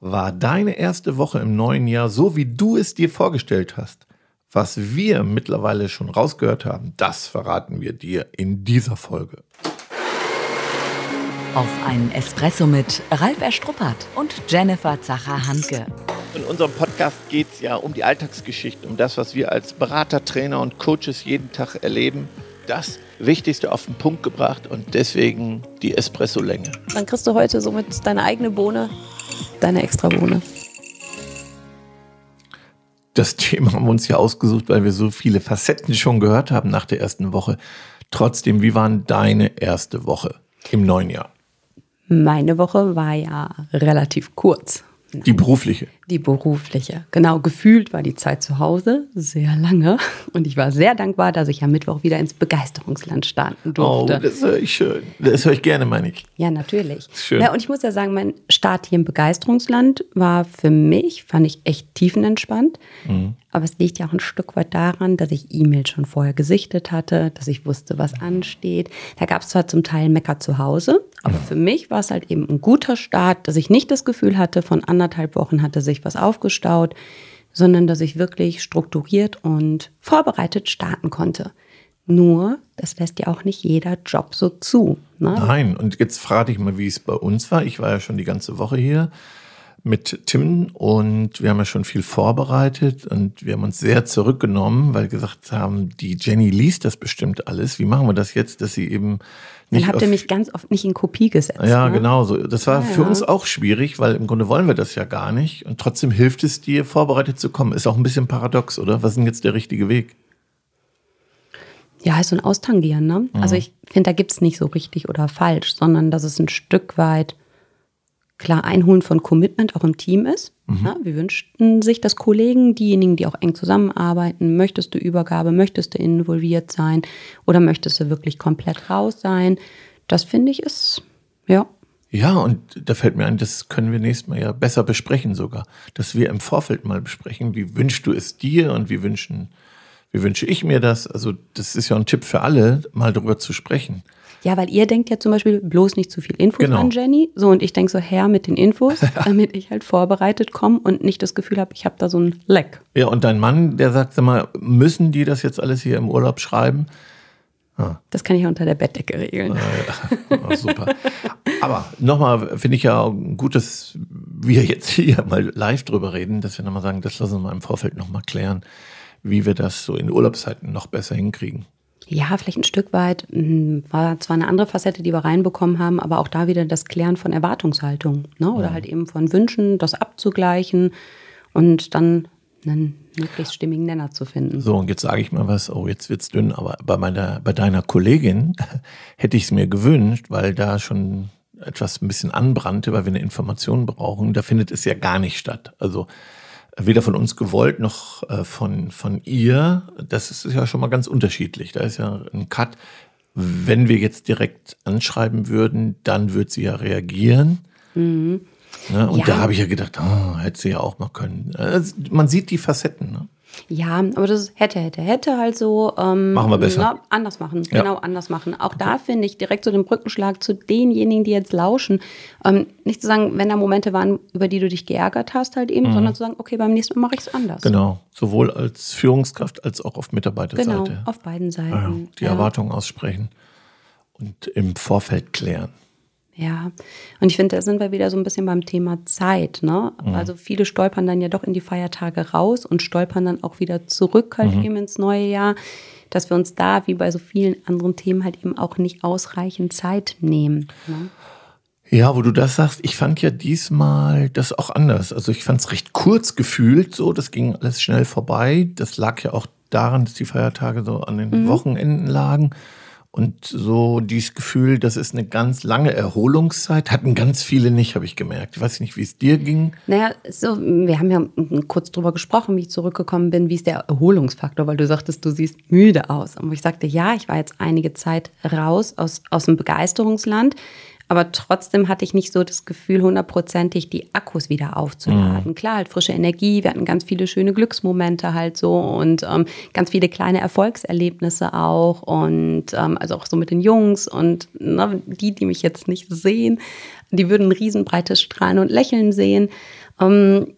War deine erste Woche im neuen Jahr so, wie du es dir vorgestellt hast? Was wir mittlerweile schon rausgehört haben, das verraten wir dir in dieser Folge. Auf einen Espresso mit Ralf Erstruppert und Jennifer Zacher-Hanke. In unserem Podcast geht es ja um die Alltagsgeschichten, um das, was wir als Berater, Trainer und Coaches jeden Tag erleben. Das Wichtigste auf den Punkt gebracht und deswegen die Espresso-Länge. Dann kriegst du heute somit deine eigene Bohne, deine extra Bohne. Das Thema haben wir uns ja ausgesucht, weil wir so viele Facetten schon gehört haben nach der ersten Woche. Trotzdem, wie war deine erste Woche im neuen Jahr? Meine Woche war ja relativ kurz. Die berufliche. Die berufliche. Genau, gefühlt war die Zeit zu Hause sehr lange. Und ich war sehr dankbar, dass ich am Mittwoch wieder ins Begeisterungsland starten durfte. Oh, das höre ich schön. Das höre ich gerne, meine ich. Ja, natürlich. Schön. Ja, und ich muss ja sagen, mein Start hier im Begeisterungsland war für mich, fand ich echt tiefenentspannt. Mhm. Aber es liegt ja auch ein Stück weit daran, dass ich E-Mails schon vorher gesichtet hatte, dass ich wusste, was ansteht. Da gab es zwar zum Teil Mecker zu Hause, aber für mich war es halt eben ein guter Start, dass ich nicht das Gefühl hatte, von anderthalb Wochen hatte sich was aufgestaut, sondern dass ich wirklich strukturiert und vorbereitet starten konnte. Nur, das lässt ja auch nicht jeder Job so zu. Ne? Nein, und jetzt frage ich mal, wie es bei uns war. Ich war ja schon die ganze Woche hier mit Tim und wir haben ja schon viel vorbereitet und wir haben uns sehr zurückgenommen, weil gesagt haben, die Jenny liest das bestimmt alles. Wie machen wir das jetzt, dass sie eben nicht. Dann habt ihr mich ganz oft nicht in Kopie gesetzt. Ja, ne? genau so. Das war Ja, für ja. uns auch schwierig, weil im Grunde wollen wir das ja gar nicht. Und trotzdem hilft es dir, vorbereitet zu kommen. Ist auch ein bisschen paradox, oder? Was ist denn jetzt der richtige Weg? Ja, ist so ein Austangieren, ne? Also ich finde, da gibt's nicht so richtig oder falsch, sondern dass es ein Stück weit klar Einholen von Commitment auch im Team ist. Ja, wir wünschten sich, dass Kollegen, diejenigen, die auch eng zusammenarbeiten, möchtest du Übergabe, möchtest du involviert sein oder möchtest du wirklich komplett raus sein? Das finde ich ist, ja, Ja, und da fällt mir ein, das können wir nächstes Mal ja besser besprechen sogar. Dass wir im Vorfeld mal besprechen, wie wünschst du es dir und wie wünschen, wie wünsche ich mir das? Also, das ist ja ein Tipp für alle, mal darüber zu sprechen. Ja, weil ihr denkt ja zum Beispiel bloß nicht zu viel Infos Genau. an Jenny. So, und ich denke so, her mit den Infos, damit ich halt vorbereitet komme und nicht das Gefühl habe, ich habe da so ein Leck. Ja, und dein Mann, der sagt, sag mal, müssen die das jetzt alles hier im Urlaub schreiben? Das kann ich unter der Bettdecke regeln. Oh, super. Aber nochmal finde ich ja gut, dass wir jetzt hier mal live drüber reden, dass wir nochmal sagen, das lassen wir mal im Vorfeld nochmal klären, wie wir das so in Urlaubszeiten noch besser hinkriegen. Ja, vielleicht ein Stück weit mh, war zwar eine andere Facette, die wir reinbekommen haben, aber auch da wieder das Klären von Erwartungshaltung. Ne? Oder halt eben von Wünschen, das abzugleichen und dann einen möglichst stimmigen Nenner zu finden. So, und jetzt sage ich mal was, oh, jetzt wird's dünn, aber bei meiner, bei deiner Kollegin hätte ich es mir gewünscht, weil da schon etwas ein bisschen anbrannte, weil wir eine Information brauchen. Da findet es ja gar nicht statt. Also weder von uns gewollt noch äh, von, von ihr. Das ist ja schon mal ganz unterschiedlich. Da ist ja ein Cut. Wenn wir jetzt direkt anschreiben würden, dann wird sie ja reagieren. Ne? Und Mhm. Ja. da habe ich ja gedacht, oh, hätte sie ja auch mal können. Also, man sieht die Facetten. Ne? Ja, aber das hätte, hätte, hätte halt so. Ähm, Machen wir besser. Na, anders machen, Ja. genau, anders machen. Auch da finde ich direkt so den Brückenschlag zu denjenigen, die jetzt lauschen. Ähm, nicht zu sagen, wenn da Momente waren, über die du dich geärgert hast, halt eben, sondern zu sagen, okay, beim nächsten Mal mache ich es anders. Mhm. Genau, sowohl als Führungskraft als auch auf Mitarbeiterseite. Genau, auf beiden Seiten. ja, die ja. Erwartungen aussprechen und im Vorfeld klären. Ja, und ich finde, da sind wir wieder so ein bisschen beim Thema Zeit. Ne? Mhm. Also viele stolpern dann ja doch in die Feiertage raus und stolpern dann auch wieder zurück halt Mhm. eben ins neue Jahr, dass wir uns da, wie bei so vielen anderen Themen, halt eben auch nicht ausreichend Zeit nehmen. Ne? Ja, wo du das sagst, ich fand ja diesmal das auch anders. Also ich fand es recht kurz gefühlt so, das ging alles schnell vorbei. Das lag ja auch daran, dass die Feiertage so an den Mhm. Wochenenden lagen. Und so dieses Gefühl, das ist eine ganz lange Erholungszeit, hatten ganz viele nicht, habe ich gemerkt. Ich weiß nicht, wie es dir ging. Naja, so, wir haben ja kurz drüber gesprochen, wie ich zurückgekommen bin, wie ist der Erholungsfaktor, weil du sagtest, du siehst müde aus. Und ich sagte, ja, ich war jetzt einige Zeit raus aus, aus dem Begeisterungsland, aber trotzdem hatte ich nicht so das Gefühl, hundertprozentig die Akkus wieder aufzuladen. Klar, halt frische Energie, wir hatten ganz viele schöne Glücksmomente halt so und ähm, ganz viele kleine Erfolgserlebnisse auch und ähm, also auch so mit den Jungs und ne, die, die mich jetzt nicht sehen, die würden ein riesenbreites Strahlen und Lächeln sehen. Ähm,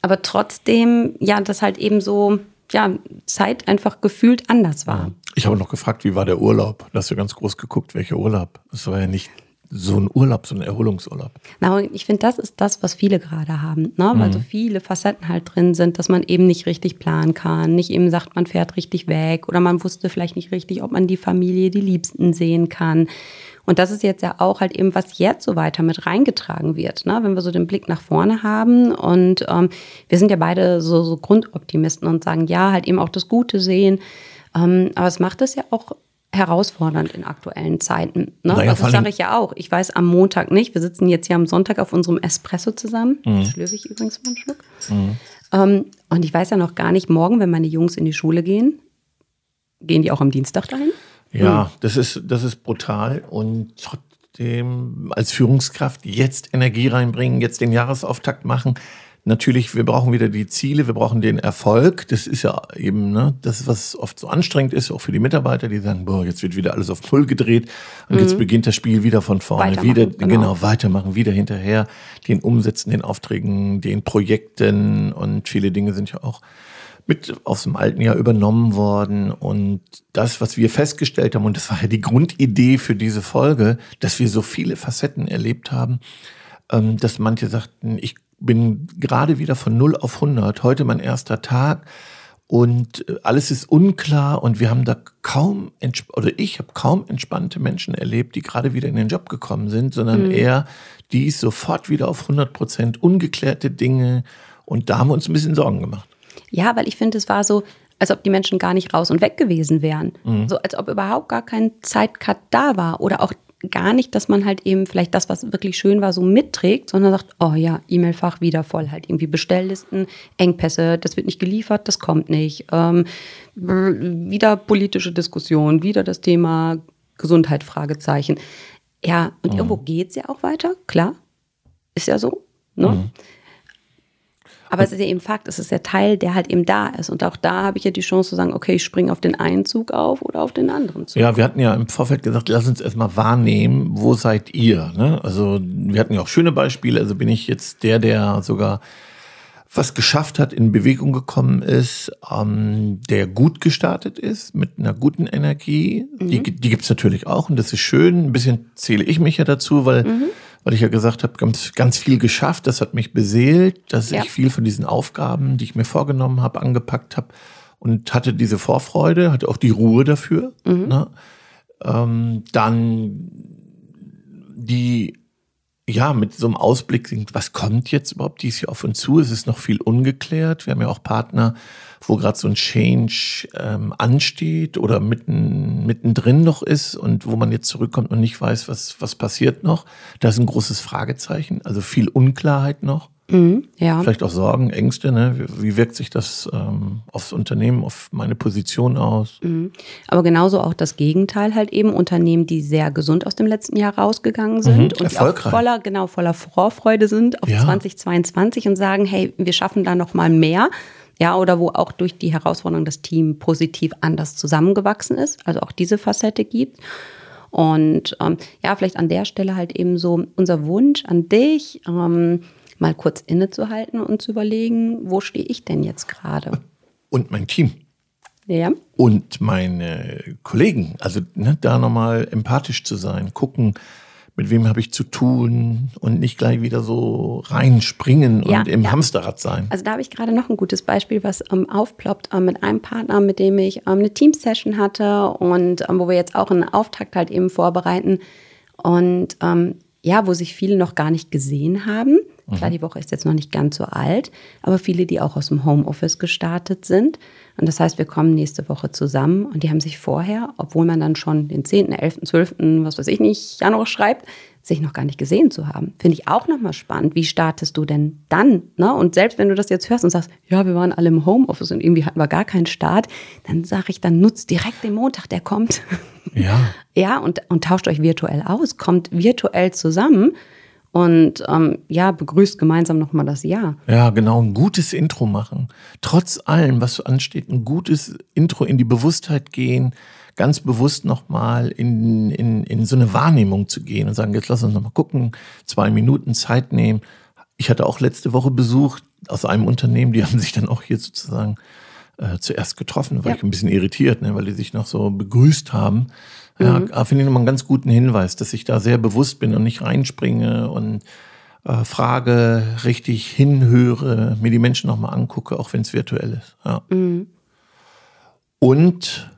aber trotzdem, ja, das halt eben so, ja, Zeit einfach gefühlt anders war. Ich habe noch gefragt, wie war der Urlaub? Da hast du ganz groß geguckt, welcher Urlaub. Das war ja nicht so ein Urlaub, so ein Erholungsurlaub. Na, und ich finde, das ist das, was viele gerade haben, ne? weil Mhm. so viele Facetten halt drin sind, dass man eben nicht richtig planen kann, nicht eben sagt, man fährt richtig weg oder man wusste vielleicht nicht richtig, ob man die Familie, die Liebsten sehen kann. Und das ist jetzt ja auch halt eben, was jetzt so weiter mit reingetragen wird, ne? wenn wir so den Blick nach vorne haben. Und ähm, wir sind ja beide so, so Grundoptimisten und sagen, ja, halt eben auch das Gute sehen. Ähm, aber es macht es ja auch herausfordernd in aktuellen Zeiten. Ne? Naja, also das sage ich ja auch. Ich weiß am Montag nicht. Wir sitzen jetzt hier am Sonntag auf unserem Espresso zusammen. Mhm. Schlürfe ich übrigens mal einen Schluck. Ähm, und ich weiß ja noch gar nicht, morgen, wenn meine Jungs in die Schule gehen, gehen die auch am Dienstag dahin? Ja, das ist, das ist brutal und trotzdem als Führungskraft jetzt Energie reinbringen, jetzt den Jahresauftakt machen. Natürlich, wir brauchen wieder die Ziele, wir brauchen den Erfolg. Das ist ja eben, ne, das, was oft so anstrengend ist, auch für die Mitarbeiter, die sagen, boah, jetzt wird wieder alles auf Null gedreht und jetzt beginnt das Spiel wieder von vorne, wieder, genau. genau, weitermachen, wieder hinterher, den Umsetzen, den Aufträgen, den Projekten und viele Dinge sind ja auch mit aus dem alten Jahr übernommen worden. Und das, was wir festgestellt haben, und das war ja die Grundidee für diese Folge, dass wir so viele Facetten erlebt haben, ähm, dass manche sagten, ich bin gerade wieder von 0 auf 100, heute mein erster Tag und äh, alles ist unklar und wir haben da kaum, oder ich habe kaum entspannte Menschen erlebt, die gerade wieder in den Job gekommen sind, sondern eher die sofort wieder auf 100 Prozent ungeklärte Dinge und da haben wir uns ein bisschen Sorgen gemacht. Ja, weil ich finde, es war so, als ob die Menschen gar nicht raus und weg gewesen wären. Mhm. So als ob überhaupt gar kein Zeitcut da war oder auch gar nicht, dass man halt eben vielleicht das, was wirklich schön war, so mitträgt, sondern sagt, oh ja, E-Mail-Fach wieder voll, halt irgendwie Bestelllisten, Engpässe, das wird nicht geliefert, das kommt nicht. Ähm, wieder politische Diskussion, wieder das Thema Gesundheit, Fragezeichen. Ja, und irgendwo geht's ja auch weiter, klar. Ist ja so. Ne? Aber es ist ja eben Fakt, es ist der Teil, der halt eben da ist. Und auch da habe ich ja die Chance zu sagen, okay, ich springe auf den einen Zug auf oder auf den anderen Zug. Ja, wir hatten ja im Vorfeld gesagt, lass uns erstmal wahrnehmen, wo seid ihr? Ne? Also wir hatten ja auch schöne Beispiele. Also bin ich jetzt der, der sogar was geschafft hat, in Bewegung gekommen ist, ähm, der gut gestartet ist, mit einer guten Energie. Die, die gibt's natürlich auch und das ist schön. Ein bisschen zähle ich mich ja dazu, weil, weil ich ja gesagt habe, ganz, ganz viel geschafft. Das hat mich beseelt, dass Ja. ich viel von diesen Aufgaben, die ich mir vorgenommen habe, angepackt habe und hatte diese Vorfreude, hatte auch die Ruhe dafür. Ne? Ähm, dann die ja, mit so einem Ausblick, was kommt jetzt überhaupt dies Jahr auf uns zu? Es ist noch viel ungeklärt. Wir haben ja auch Partner, wo gerade so ein Change ähm, ansteht oder mitten, mittendrin noch ist und wo man jetzt zurückkommt und nicht weiß, was, was passiert noch. Da ist ein großes Fragezeichen, also viel Unklarheit noch. Mhm, ja. Vielleicht auch Sorgen, Ängste. Ne? Wie, wie wirkt sich das ähm, aufs Unternehmen, auf meine Position aus? Mhm. Aber genauso auch das Gegenteil halt eben Unternehmen, die sehr gesund aus dem letzten Jahr rausgegangen sind Mhm, und die auch voller, genau, voller Vorfreude sind auf Ja. 2022 und sagen, hey, wir schaffen da noch mal mehr. Ja, oder wo auch durch die Herausforderung das Team positiv anders zusammengewachsen ist, also auch diese Facette gibt. Und ähm, ja, vielleicht an der Stelle halt eben so unser Wunsch an dich, ähm, mal kurz innezuhalten und zu überlegen, wo stehe ich denn jetzt gerade? Und mein Team. Ja. und meine Kollegen. Also ne, da nochmal empathisch zu sein, gucken, mit wem habe ich zu tun und nicht gleich wieder so reinspringen Ja, und im ja. Hamsterrad sein. Also da habe ich gerade noch ein gutes Beispiel, was ähm, aufploppt ähm, mit einem Partner, mit dem ich ähm, eine Team-Session hatte und ähm, wo wir jetzt auch einen Auftakt halt eben vorbereiten und ähm, ja, wo sich viele noch gar nicht gesehen haben. Klar, die Woche ist jetzt noch nicht ganz so alt, aber viele, die auch aus dem Homeoffice gestartet sind. Und das heißt, wir kommen nächste Woche zusammen und die haben sich vorher, obwohl man dann schon den 10., 11., 12., was weiß ich nicht, Januar schreibt, sich noch gar nicht gesehen zu haben. Finde ich auch nochmal spannend. Wie startest du denn dann? Ne? Und selbst wenn du das jetzt hörst und sagst, ja, wir waren alle im Homeoffice und irgendwie hatten wir gar keinen Start, dann sage ich, dann nutzt direkt den Montag, der kommt. Ja, ja, und, und tauscht euch virtuell aus, kommt virtuell zusammen und ähm, ja, begrüßt gemeinsam nochmal das Jahr. ja, genau, ein gutes Intro machen. Trotz allem, was ansteht, ein gutes Intro in die Bewusstheit gehen, ganz bewusst nochmal in, in, in so eine Wahrnehmung zu gehen und sagen, jetzt lass uns nochmal gucken, zwei Minuten Zeit nehmen. ich hatte auch letzte Woche Besuch aus einem Unternehmen, die haben sich dann auch hier sozusagen äh, zuerst getroffen, war Ja. ich ein bisschen irritiert, ne, weil die sich noch so begrüßt haben. Ja, Mhm. äh, finde ich nochmal einen ganz guten Hinweis, dass ich da sehr bewusst bin und nicht reinspringe und äh, frage, richtig hinhöre, mir die Menschen nochmal angucke, auch wenn es virtuell ist. Ja. Mhm. Und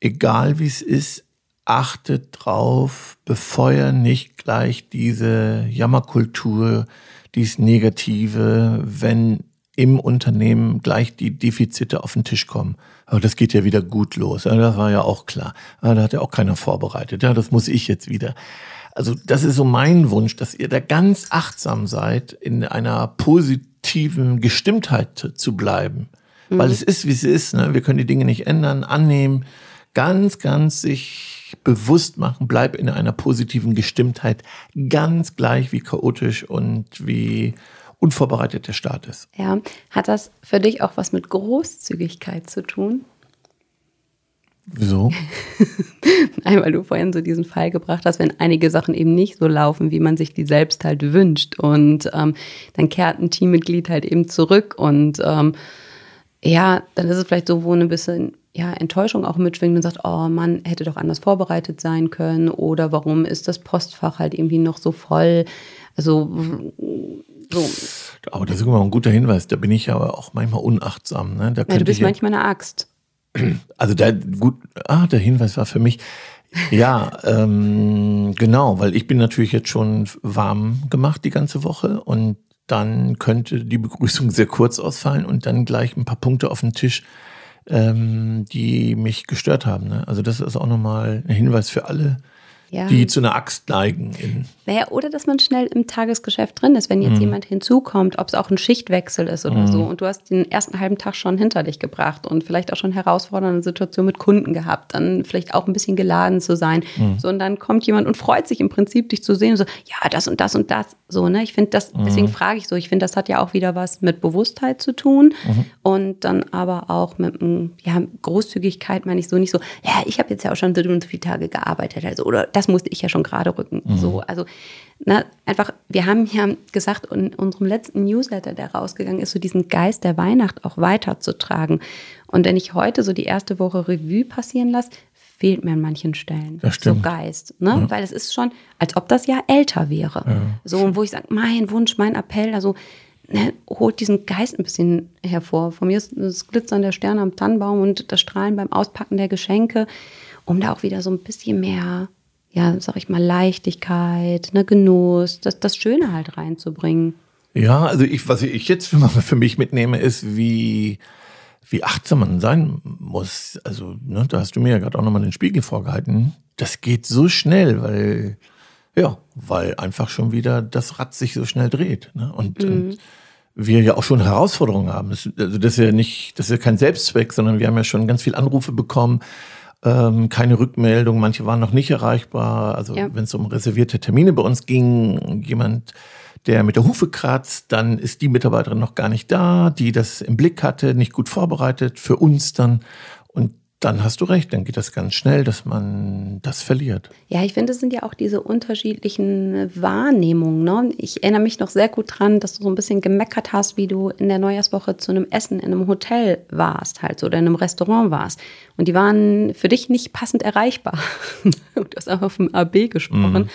egal wie es ist, achtet drauf, befeuer nicht gleich diese Jammerkultur, dies Negative, wenn im Unternehmen gleich die Defizite auf den Tisch kommen. Aber das geht ja wieder gut los. Ja, das war ja auch klar. Ja, da hat ja auch keiner vorbereitet. Ja, das muss ich jetzt wieder. Also das ist so mein Wunsch, dass ihr da ganz achtsam seid, in einer positiven Gestimmtheit zu bleiben. Weil es ist, wie es ist. Ne? Wir können die Dinge nicht ändern, annehmen. Ganz, ganz sich bewusst machen, bleib in einer positiven Gestimmtheit, ganz gleich wie chaotisch und wie unvorbereitet der Start ist. Ja, hat das für dich auch was mit Großzügigkeit zu tun? Wieso? Nein, weil du vorhin so diesen Fall gebracht hast, wenn einige Sachen eben nicht so laufen, wie man sich die selbst halt wünscht. Und ähm, dann kehrt ein Teammitglied halt eben zurück und ähm, ja, dann ist es vielleicht so, wo eine bisschen ja, Enttäuschung auch mitschwingt und sagt, oh Mann, hätte doch anders vorbereitet sein können oder warum ist das Postfach halt irgendwie noch so voll? Also so. Aber das ist immer ein guter Hinweis. Da bin ich ja auch manchmal unachtsam. Ne? Da Ja, du bist manchmal eine Axt. Also der gut, ah, der Hinweis war für mich. Ja, ähm, genau, weil ich bin natürlich jetzt schon warm gemacht die ganze Woche und dann könnte die Begrüßung sehr kurz ausfallen und dann gleich ein paar Punkte auf den Tisch, ähm, die mich gestört haben. Ne? Also das ist auch nochmal ein Hinweis für alle, Ja. die zu einer Axt neigen. Naja, oder dass man schnell im Tagesgeschäft drin ist, wenn jetzt jemand hinzukommt, ob es auch ein Schichtwechsel ist oder so und du hast den ersten halben Tag schon hinter dich gebracht und vielleicht auch schon herausfordernde Situationen mit Kunden gehabt, dann vielleicht auch ein bisschen geladen zu sein. So, und dann kommt jemand und freut sich im Prinzip, dich zu sehen, so, ja, das und das und das. So, ne? Ich finde das, deswegen frage ich so, ich finde, das hat ja auch wieder was mit Bewusstheit zu tun und dann aber auch mit, ja, Großzügigkeit meine ich so nicht so, ja, ich habe jetzt ja auch schon so und so viele Tage gearbeitet, also, oder das musste ich ja schon gerade rücken. So, also ne, einfach, wir haben ja gesagt, in unserem letzten Newsletter, der rausgegangen ist, so diesen Geist der Weihnacht auch weiterzutragen. Und wenn ich heute so die erste Woche Revue passieren lasse, fehlt mir an manchen Stellen so. Geist, ne? Weil es ist schon, als ob das Jahr älter wäre. So, und wo ich sage, mein Wunsch, mein Appell, also ne, holt diesen Geist ein bisschen hervor. Von mir ist das Glitzern der Sterne am Tannenbaum und das Strahlen beim Auspacken der Geschenke, um da auch wieder so ein bisschen mehr, ja, sag ich mal, Leichtigkeit, ne, Genuss, das, das Schöne halt reinzubringen. Ja, also ich, was ich jetzt für, für mich mitnehme, ist, wie, wie achtsam man sein muss. Also, ne, da hast du mir ja gerade auch nochmal den Spiegel vorgehalten. Das geht so schnell, weil, ja, weil einfach schon wieder das Rad sich so schnell dreht. Ne? Und, und wir ja auch schon Herausforderungen haben. Das, also das ist ja nicht, das ist ja kein Selbstzweck, sondern wir haben ja schon ganz viele Anrufe bekommen, ähm, keine Rückmeldung, manche waren noch nicht erreichbar. Also Ja. wenn es um reservierte Termine bei uns ging, jemand, der mit der Hufe kratzt, dann ist die Mitarbeiterin noch gar nicht da, die das im Blick hatte, nicht gut vorbereitet für uns dann. Und dann hast du recht, dann geht das ganz schnell, dass man das verliert. Ja, ich finde, es sind ja auch diese unterschiedlichen Wahrnehmungen. Ne? Ich erinnere mich noch sehr gut dran, dass du so ein bisschen gemeckert hast, wie du in der Neujahrswoche zu einem Essen in einem Hotel warst, halt so, oder in einem Restaurant warst. Und die waren für dich nicht passend erreichbar. du hast einfach vom AB gesprochen.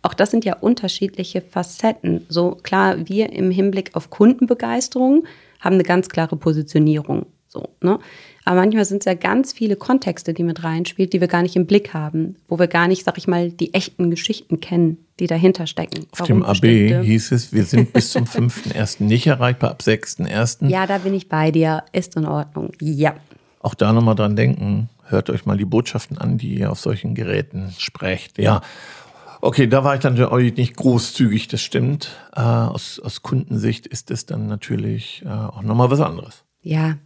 Auch das sind ja unterschiedliche Facetten. So klar, wir im Hinblick auf Kundenbegeisterung haben eine ganz klare Positionierung. So, ne? Aber manchmal sind es ja ganz viele Kontexte, die mit reinspielt, die wir gar nicht im Blick haben, wo wir gar nicht, sag ich mal, die echten Geschichten kennen, die dahinter stecken. Auf dem AB hieß es, wir sind bis zum 5.1. nicht erreichbar, ab 6.1. Ja, da bin ich bei dir. Ist in Ordnung. Ja. Auch da nochmal dran denken, hört euch mal die Botschaften an, die ihr auf solchen Geräten sprecht. Ja, okay, da war ich dann natürlich nicht großzügig, das stimmt. Äh, aus, aus Kundensicht ist es dann natürlich äh, auch nochmal was anderes. Ja,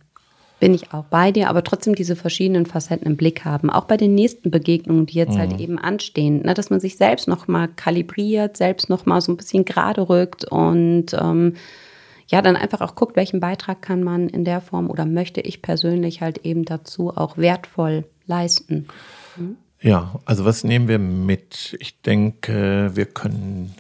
bin ich auch bei dir, aber trotzdem diese verschiedenen Facetten im Blick haben. Auch bei den nächsten Begegnungen, die jetzt halt eben anstehen, ne, dass man sich selbst nochmal kalibriert, selbst nochmal so ein bisschen gerade rückt und ähm, ja, dann einfach auch guckt, welchen Beitrag kann man in der Form oder möchte ich persönlich halt eben dazu auch wertvoll leisten. Ja, also was nehmen wir mit? Ich denke, wir können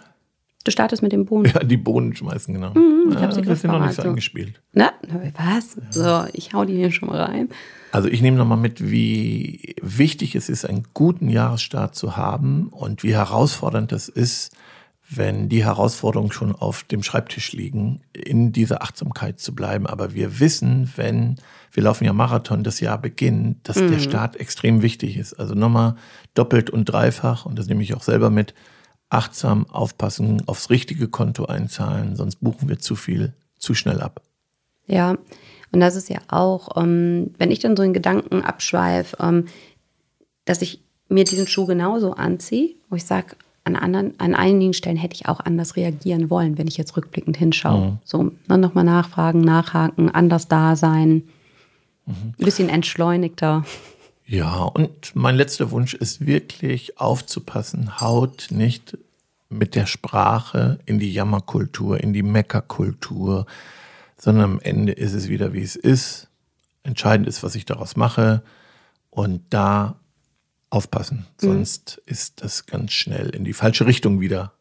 Du startest mit dem Bohnen. Ja, die Bohnen schmeißen, genau. Mhm, ich ja, hab sie das ist ja noch nicht so angespielt. Na, was? So, ich hau die hier schon mal rein. Also ich nehme nochmal mit, wie wichtig es ist, einen guten Jahresstart zu haben und wie herausfordernd das ist, wenn die Herausforderungen schon auf dem Schreibtisch liegen, in dieser Achtsamkeit zu bleiben. Aber wir wissen, wenn wir laufen ja Marathon, das Jahr beginnt, dass der Start extrem wichtig ist. Also nochmal doppelt und dreifach, und das nehme ich auch selber mit, achtsam aufpassen, aufs richtige Konto einzahlen, sonst buchen wir zu viel, zu schnell ab. Ja, und das ist ja auch, ähm, wenn ich dann so in Gedanken abschweife, ähm, dass ich mir diesen Schuh genauso anziehe, wo ich sage, an, anderen, an einigen Stellen hätte ich auch anders reagieren wollen, wenn ich jetzt rückblickend hinschaue. So, dann nochmal nachfragen, nachhaken, anders da sein, ein bisschen entschleunigter. Ja, und mein letzter Wunsch ist wirklich aufzupassen, haut nicht mit der Sprache in die Jammerkultur, in die Meckerkultur, sondern am Ende ist es wieder, wie es ist. Entscheidend ist, was ich daraus mache und da aufpassen, sonst ist das ganz schnell in die falsche Richtung wieder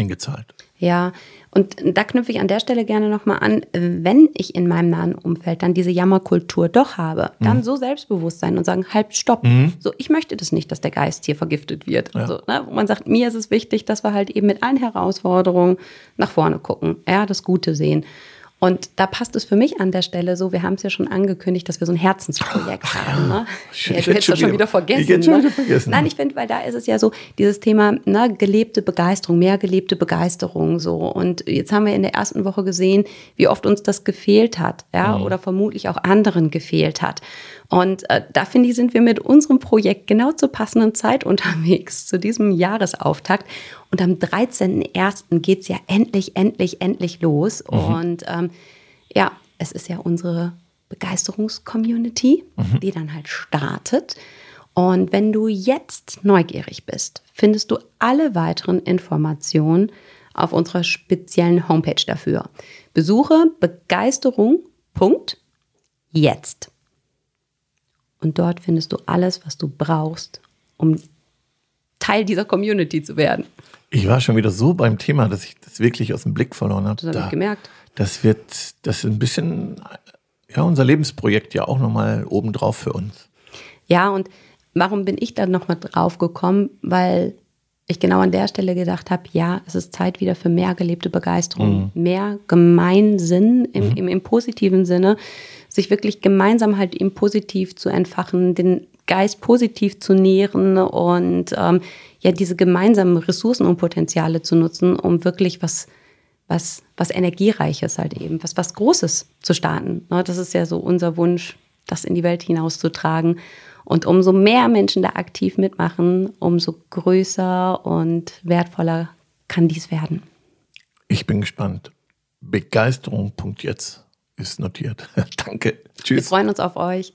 eingezahlt. Ja, und da knüpfe ich an der Stelle gerne nochmal an, wenn ich in meinem nahen Umfeld dann diese Jammerkultur doch habe, dann so selbstbewusst sein und sagen, halt, stopp. So, ich möchte das nicht, dass der Geist hier vergiftet wird. Ja. So, ne? Wo man sagt, mir ist es wichtig, dass wir halt eben mit allen Herausforderungen nach vorne gucken, ja, das Gute sehen. Und da passt es für mich an der Stelle so, wir haben es ja schon angekündigt, dass wir so ein Herzensprojekt haben. Ne? Ja, du hätte hättest das schon wieder- vergessen. ich hätte schon ne? wieder vergessen. Nein, ich finde, weil da ist es ja so, dieses Thema, ne, gelebte Begeisterung, mehr gelebte Begeisterung so. Und jetzt haben wir in der ersten Woche gesehen, wie oft uns das gefehlt hat, ja, oder vermutlich auch anderen gefehlt hat. Und äh, da finde ich, sind wir mit unserem Projekt genau zur passenden Zeit unterwegs, zu diesem Jahresauftakt. Und am 13.01. geht's ja endlich, endlich, endlich los. Und ähm, ja, es ist ja unsere Begeisterungscommunity, die dann halt startet. Und wenn du jetzt neugierig bist, findest du alle weiteren Informationen auf unserer speziellen Homepage dafür. Besuche begeisterung.jetzt. Und dort findest du alles, was du brauchst, um Teil dieser Community zu werden. Ich war schon wieder so beim Thema, dass ich das wirklich aus dem Blick verloren habe. Das habe ich gemerkt. Das wird, das ist ein bisschen, ja, unser Lebensprojekt ja auch nochmal obendrauf für uns. Ja, und warum bin ich da nochmal drauf gekommen? Weil ich genau an der Stelle gedacht habe, ja, es ist Zeit wieder für mehr gelebte Begeisterung, mehr Gemeinsinn im, im, im positiven Sinne, sich wirklich gemeinsam halt eben positiv zu entfachen, den Geist positiv zu nähren und ähm, ja, diese gemeinsamen Ressourcen und Potenziale zu nutzen, um wirklich was, was, was Energiereiches halt eben, was, was Großes zu starten. Ne, Das ist ja so unser Wunsch, das in die Welt hinauszutragen. Und umso mehr Menschen da aktiv mitmachen, umso größer und wertvoller kann dies werden. Ich bin gespannt. Begeisterung.jetzt ist notiert. Danke. Wir Tschüss. freuen uns auf euch.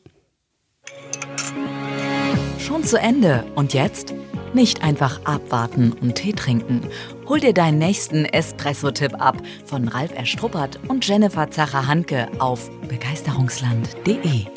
Schon zu Ende. Und jetzt? Nicht einfach abwarten und Tee trinken. Hol dir deinen nächsten Espresso-Tipp ab von Ralf Erstruppert und Jennifer Zacher-Hanke auf begeisterungsland.de.